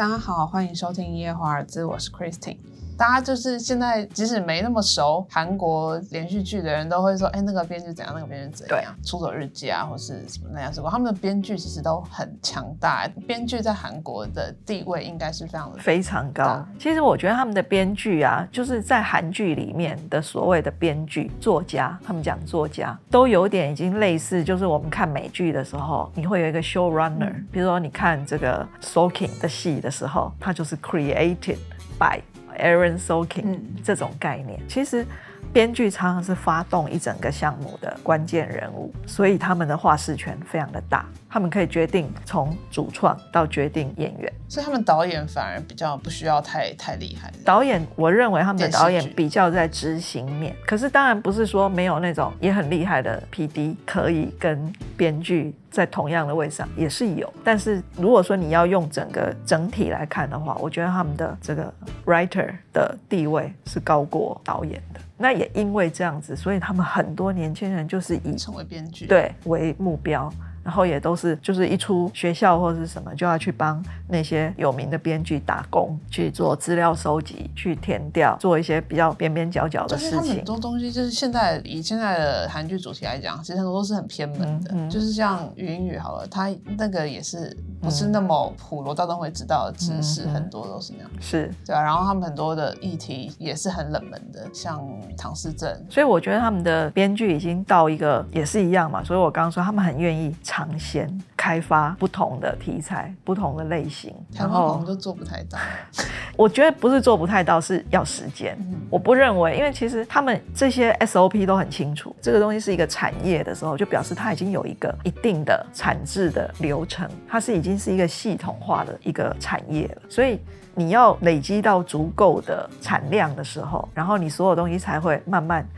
大家好，欢迎收听《夜华尔兹》，我是 Christine。大家就是现在，即使没那么熟韩国连续剧的人，都会说：“哎，那个编剧怎样？那个编剧怎样？”《出走日记》啊，或是什么那样什么，他们的编剧其实都很强大。编剧在韩国的地位应该是非常的非常高。其实我觉得他们的编剧啊，就是在韩剧里面的所谓的编剧、作家，他们讲作家都有点已经类似，就是我们看美剧的时候，你会有一个 show runner，比如说你看这个 Soaking 的戏的时候，它就是 created by。Aaron Sorkin 这种概念，其实编剧常常是发动一整个项目的关键人物，所以他们的话事权非常的大。他们可以决定从主创到决定演员，所以他们导演反而比较不需要太太厉害。导演，我认为他们的导演比较在执行面。可是当然不是说没有那种也很厉害的 PD 可以跟编剧在同样的位上，也是有。但是如果说你要用整个整体来看的话，我觉得他们的这个 writer 的地位是高过导演的。那也因为这样子，所以他们很多年轻人就是以成为编剧对为目标。然后也都是，就是一出学校或是什么，就要去帮那些有名的编剧打工，去做资料收集，去填掉，做一些比较边边角角的事情。很多东西就是现在以现在的韩剧主题来讲，其实很多都是很偏门的，就是像《语音语》好了，它那个也是。不是那么普罗大众会知道的知识，很多都是那样，是对啊。然后他们很多的议题也是很冷门的，像唐氏症。所以我觉得他们的编剧已经到一个也是一样嘛。所以我刚刚说他们很愿意尝鲜，开发不同的题材、不同的类型。然后我们都做不太到。我觉得不是做不太到，是要时间。我不认为，因为其实他们这些 SOP 都很清楚，这个东西是一个产业的时候，就表示它已经有一个一定的产制的流程，它是。已经是一个系统化的一个产业了，所以你要累积到足够的产量的时候，然后你所有东西才会慢慢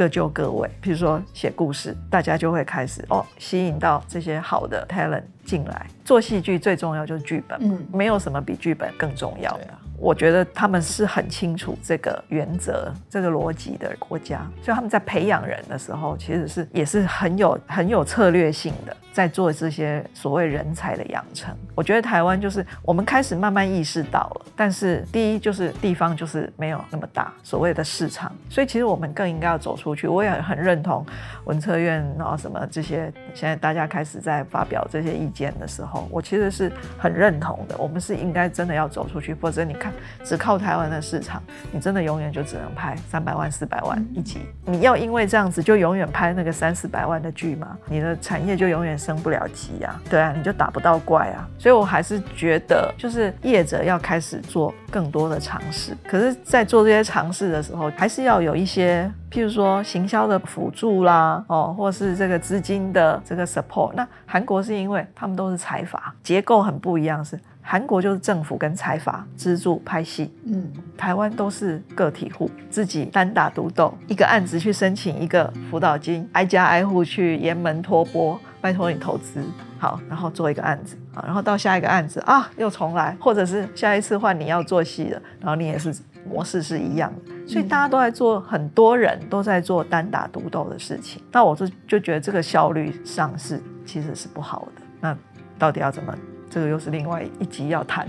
各就各位。比如说写故事，大家就会开始哦，吸引到这些好的 talent 进来。做戏剧最重要就是剧本，嗯，没有什么比剧本更重要的。我觉得他们是很清楚这个原则、这个逻辑的国家，所以他们在培养人的时候，其实是也是很有很有策略性的，在做这些所谓人才的养成。我觉得台湾就是我们开始慢慢意识到了，但是第一就是地方就是没有那么大所谓的市场，所以其实我们更应该要走出去。我也很认同文策院然后什么这些，现在大家开始在发表这些意见的时候，我其实是很认同的。我们是应该真的要走出去，否则你看。只靠台湾的市场，你真的永远就只能拍三百万、四百万一集。你要因为这样子就永远拍那个三四百万的剧吗？你的产业就永远升不了级啊？对啊，你就打不到怪啊。所以我还是觉得，就是业者要开始做更多的尝试。可是，在做这些尝试的时候，还是要有一些，譬如说行销的辅助啦，哦，或是这个资金的这个 support。那韩国是因为他们都是财阀，结构很不一样，是。韩国就是政府跟财阀资助拍戏，嗯，台湾都是个体户自己单打独斗，一个案子去申请一个辅导金，挨家挨户去沿门托钵，拜托你投资。好，然后做一个案子。啊，然后到下一个案子啊又重来，或者是下一次换你要做戏了，然后你也是模式是一样的，所以大家都在做，很多人都在做单打独斗的事情，那我就就觉得这个效率上是其实是不好的，那到底要怎么？这个又是另外一集要谈，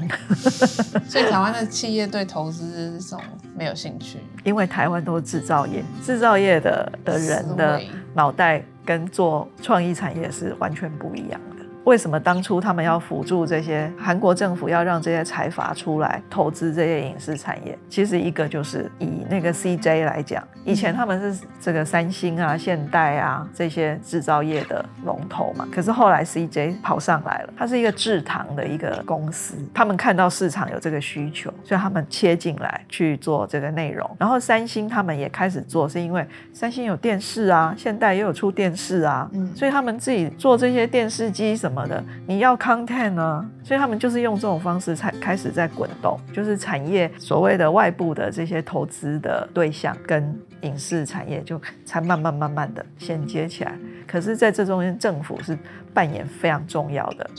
所以台湾的企业对投资这种没有兴趣，因为台湾都是制造业，制造业的的人的脑袋跟做创意产业是完全不一样。为什么当初他们要辅助这些韩国政府要让这些财阀出来投资这些影视产业？其实一个就是以那个 CJ 来讲，以前他们是这个三星啊、现代啊这些制造业的龙头嘛。可是后来 CJ 跑上来了，它是一个制糖的一个公司，他们看到市场有这个需求，所以他们切进来去做这个内容。然后三星他们也开始做，是因为三星有电视啊，现代也有出电视啊，嗯，所以他们自己做这些电视机什。什么的，你要 content 呢？所以他们就是用这种方式才开始在滚动，就是产业所谓的外部的这些投资的对象跟影视产业就才慢慢慢慢的衔接起来。可是，在这中间，政府是扮演非常重要的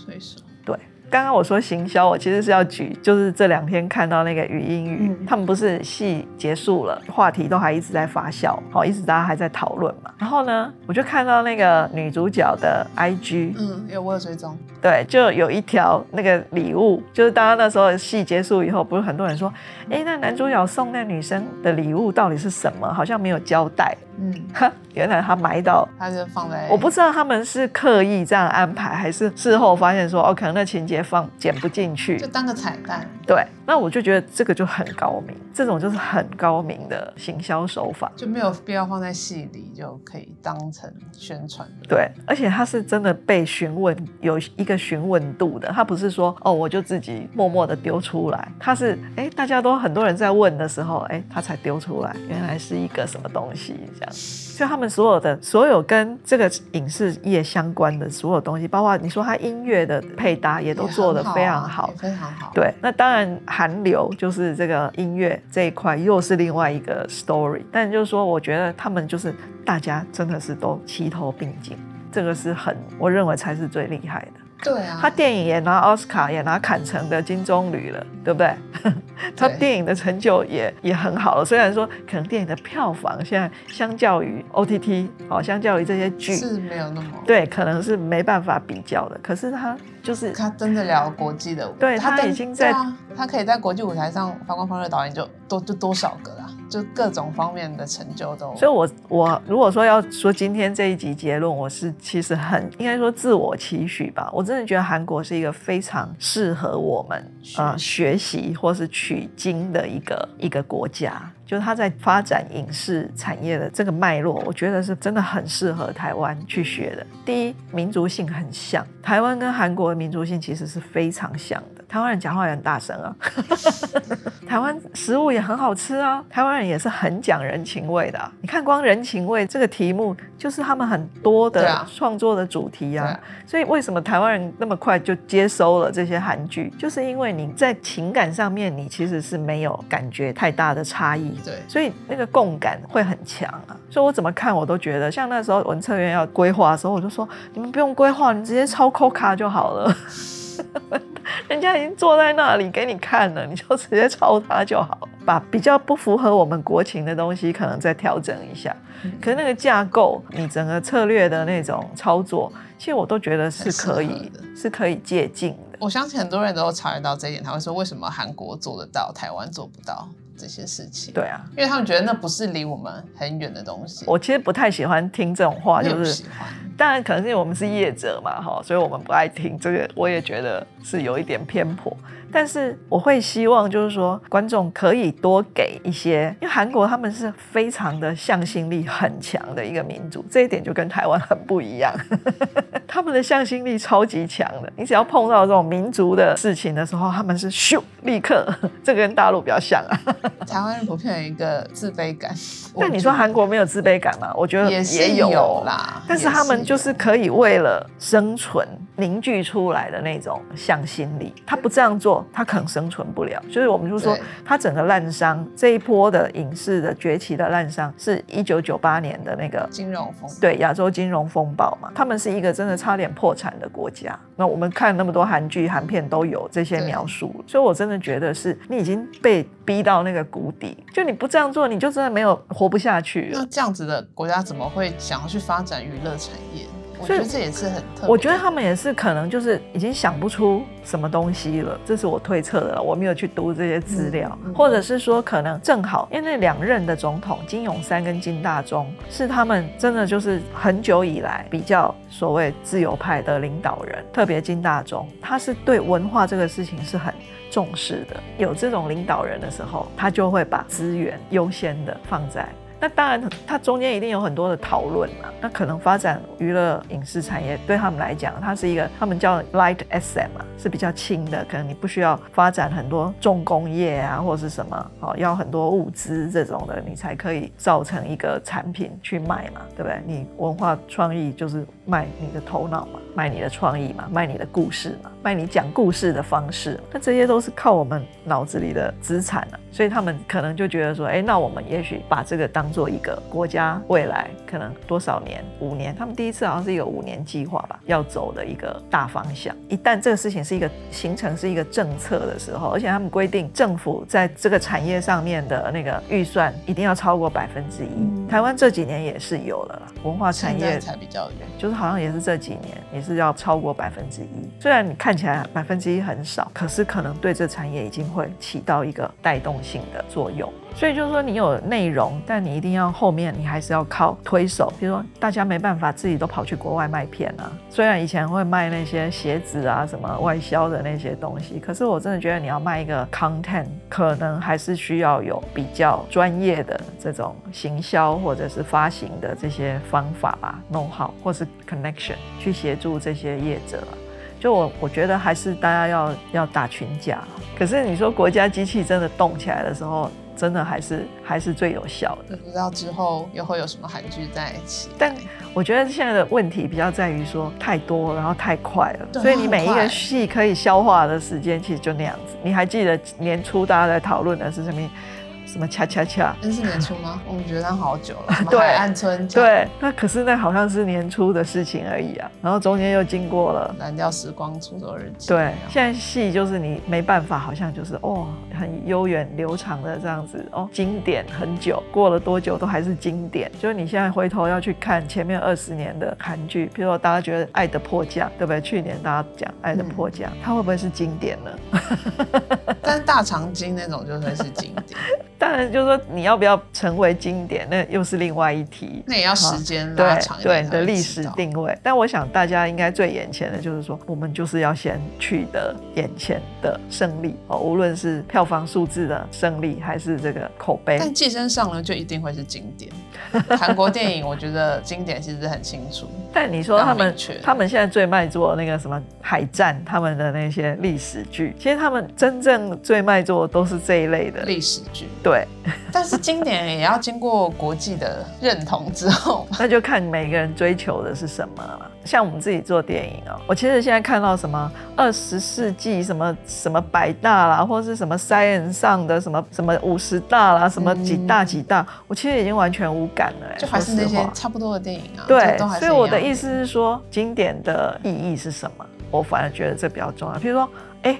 刚刚我说行销，我其实是要举，就是这两天看到那个语音语，他们不是戏结束了，话题都还一直在发酵，好，一直大家还在讨论嘛。然后呢，我就看到那个女主角的 IG，嗯，有我有追踪，对，就有一条那个礼物，就是大家那时候戏结束以后，不是很多人说，哎，那男主角送那女生的礼物到底是什么？好像没有交代。嗯，原来他埋到，他就放在，我不知道他们是刻意这样安排，还是事后发现说，哦，可能那情节放剪不进去，就当个彩蛋。对，那我就觉得这个就很高明，这种就是很高明的行销手法，就没有必要放在戏里，就可以当成宣传。对，而且他是真的被询问，有一个询问度的，他不是说，哦，我就自己默默的丢出来，他是，哎，大家都很多人在问的时候，哎，他才丢出来，原来是一个什么东西。就他们所有的所有跟这个影视业相关的所有东西，包括你说他音乐的配搭，也都做得非常好，非常好。对，那当然韩流就是这个音乐这一块又是另外一个 story。但就是说，我觉得他们就是大家真的是都齐头并进，这个是很我认为才是最厉害的。对啊，他电影也拿奥斯卡，也拿坎城的金棕榈了，对不对？他电影的成就也也很好了。虽然说可能电影的票房现在相较于 OTT，哦，相较于这些剧是没有那么对，可能是没办法比较的。可是他就是他真的聊国际的，对他已经在，他可以在国际舞台上发光发热，导演就多就多少个啦。就各种方面的成就都，所以，我我如果说要说今天这一集结论，我是其实很应该说自我期许吧。我真的觉得韩国是一个非常适合我们啊学习或是取经的一个一个国家。就是他在发展影视产业的这个脉络，我觉得是真的很适合台湾去学的。第一，民族性很像，台湾跟韩国的民族性其实是非常像的。台湾人讲话也很大声啊，台湾食物也很好吃啊，台湾人也是很讲人情味的。你看，光人情味这个题目，就是他们很多的创作的主题啊。所以为什么台湾人那么快就接收了这些韩剧，就是因为你在情感上面，你其实是没有感觉太大的差异。对，所以那个共感会很强啊。所以我怎么看，我都觉得，像那时候文策院要规划的时候，我就说，你们不用规划，你直接抄 Coca 就好了。人家已经坐在那里给你看了，你就直接抄他就好，把比较不符合我们国情的东西可能再调整一下。可是那个架构，你整个策略的那种操作，其实我都觉得是可以的，是可以借鉴的。我相信很多人都察觉到这一点，他会说为什么韩国做得到，台湾做不到？这些事情，对啊，因为他们觉得那不是离我们很远的东西。我其实不太喜欢听这种话，就是。当然，可能是因为我们是业者嘛，哈，所以我们不爱听这个。我也觉得是有一点偏颇。但是我会希望，就是说观众可以多给一些，因为韩国他们是非常的向心力很强的一个民族，这一点就跟台湾很不一样。他们的向心力超级强的，你只要碰到这种民族的事情的时候，他们是咻立刻。这个跟大陆比较像啊。台湾人普遍有一个自卑感，但你说韩国没有自卑感吗？我觉得也有啦，但是他们就是可以为了生存凝聚出来的那种向心力，他不这样做。他可能生存不了，所以我们就说，他整个烂商这一波的影视的崛起的烂商，是一九九八年的那个金融风对亚洲金融风暴嘛，他们是一个真的差点破产的国家。那我们看那么多韩剧、韩片都有这些描述，所以我真的觉得是你已经被逼到那个谷底，就你不这样做，你就真的没有活不下去了。那这样子的国家怎么会想要去发展娱乐产业？我觉得这也是很特。我觉得他们也是可能就是已经想不出什么东西了，这是我推测的了。我没有去读这些资料，或者是说可能正好因为那两任的总统金永三跟金大中是他们真的就是很久以来比较所谓自由派的领导人，特别金大中，他是对文化这个事情是很重视的。有这种领导人的时候，他就会把资源优先的放在。那当然，它中间一定有很多的讨论嘛。那可能发展娱乐影视产业对他们来讲，它是一个他们叫 light SM 嘛，是比较轻的。可能你不需要发展很多重工业啊，或是什么哦，要很多物资这种的，你才可以造成一个产品去卖嘛，对不对？你文化创意就是卖你的头脑嘛，卖你的创意嘛，卖你的故事嘛。卖你讲故事的方式，那这些都是靠我们脑子里的资产啊。所以他们可能就觉得说，哎，那我们也许把这个当做一个国家未来可能多少年，五年，他们第一次好像是一个五年计划吧，要走的一个大方向。一旦这个事情是一个形成是一个政策的时候，而且他们规定政府在这个产业上面的那个预算一定要超过百分之一。台湾这几年也是有了文化产业才比较远，就是好像也是这几年也是要超过百分之一。虽然你看看起来百分之一很少，可是可能对这产业已经会起到一个带动。性的作用，所以就是说你有内容，但你一定要后面你还是要靠推手。比如说大家没办法自己都跑去国外卖片啊，虽然以前会卖那些鞋子啊什么外销的那些东西，可是我真的觉得你要卖一个 content，可能还是需要有比较专业的这种行销或者是发行的这些方法吧，know how 或是 connection 去协助这些业者。就我我觉得还是大家要要打群架。可是你说国家机器真的动起来的时候，真的还是还是最有效的。不知道之后又会有什么韩剧在一起？但我觉得现在的问题比较在于说太多，然后太快了，所以你每一个戏可以消化的时间其实就那样子。你还记得年初大家在讨论的是什么？什么恰恰恰？那是年初吗？我们觉得好久了。海岸村。对，那可是那好像是年初的事情而已啊。然后中间又经过了蓝调时光出走日记。对，现在戏就是你没办法，好像就是哦，很悠远流长的这样子哦，经典很久，过了多久都还是经典。就是你现在回头要去看前面二十年的韩剧，比如说大家觉得《爱的迫降》，对不对？去年大家讲《爱的迫降》，它会不会是经典呢？但是大长今那种就算是经典。当然，就是说你要不要成为经典，那又是另外一题。那也要时间拉长对的历史定位。但我想大家应该最眼前的就是说，我们就是要先取得眼前的胜利哦，无论是票房数字的胜利，还是这个口碑。但寄生上呢就一定会是经典。韩国电影，我觉得经典其实很清楚。但你说他们，他们现在最卖座那个什么海战，他们的那些历史剧，其实他们真正最卖座都是这一类的历史剧。对。对，但是经典也要经过国际的认同之后，那就看每个人追求的是什么了。像我们自己做电影啊，我其实现在看到什么二十世纪什么什么百大啦，或者是什么 Science 上的什么什么五十大啦，什么几大几大，我其实已经完全无感了。就还是那些差不多的电影啊。对，所以我的意思是说，经典的意义是什么？我反而觉得这比较重要。比如说，哎。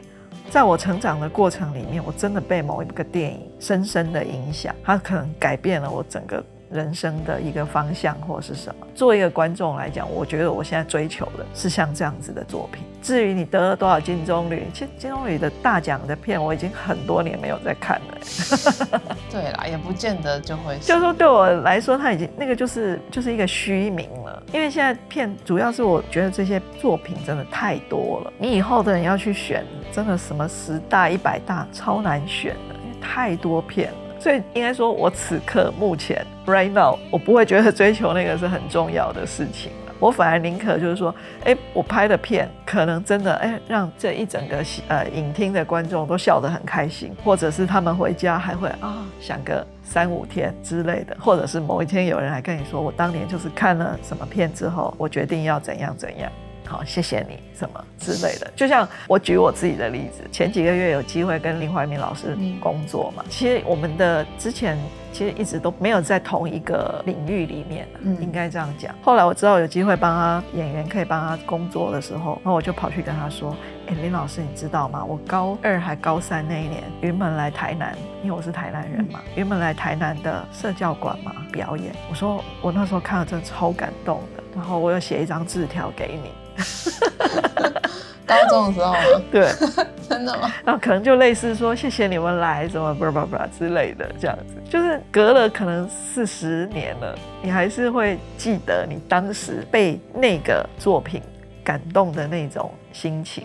在我成长的过程里面，我真的被某一个电影深深的影响，它可能改变了我整个。人生的一个方向或是什么？作为一个观众来讲，我觉得我现在追求的是像这样子的作品。至于你得了多少金棕榈，其实金棕榈的大奖的片，我已经很多年没有在看了。对啦，也不见得就会。就是说，对我来说，它已经那个就是就是一个虚名了。因为现在片主要是我觉得这些作品真的太多了，你以后的人要去选，真的什么十大、一百大超难选的，因为太多片了。所以应该说，我此刻目前 right now，我不会觉得追求那个是很重要的事情了。我反而宁可就是说，哎，我拍的片可能真的哎，让这一整个呃影厅的观众都笑得很开心，或者是他们回家还会啊想个三五天之类的，或者是某一天有人来跟你说，我当年就是看了什么片之后，我决定要怎样怎样。好，谢谢你什么之类的。就像我举我自己的例子，前几个月有机会跟林怀民老师工作嘛。其实我们的之前其实一直都没有在同一个领域里面，应该这样讲。后来我知道有机会帮他演员可以帮他工作的时候，然后我就跑去跟他说：“哎，林老师，你知道吗？我高二还高三那一年，云门来台南，因为我是台南人嘛，云门来台南的社教馆嘛表演。我说我那时候看了真的超感动的，然后我又写一张字条给你。” 高中的时候吗？对，真的吗？然后可能就类似说谢谢你们来，什么不不不之类的，这样子，就是隔了可能四十年了，你还是会记得你当时被那个作品感动的那种心情。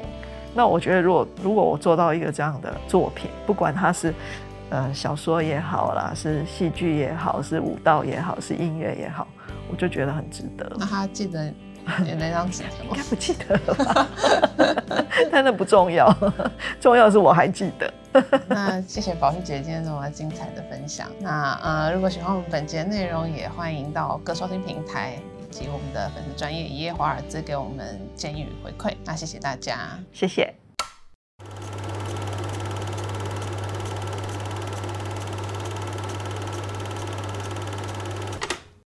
那我觉得，如果如果我做到一个这样的作品，不管它是呃小说也好啦，是戏剧也好，是舞蹈也好，是音乐也好，我就觉得很值得。那他记得。那张纸应该不记得了吧？但那不重要，重要是我还记得。那谢谢宝玉姐今天这么精彩的分享。那呃，如果喜欢我们本节内容，也欢迎到各收听平台以。及我们的粉丝专业一夜华尔兹给我们建议与回馈。那谢谢大家，谢谢。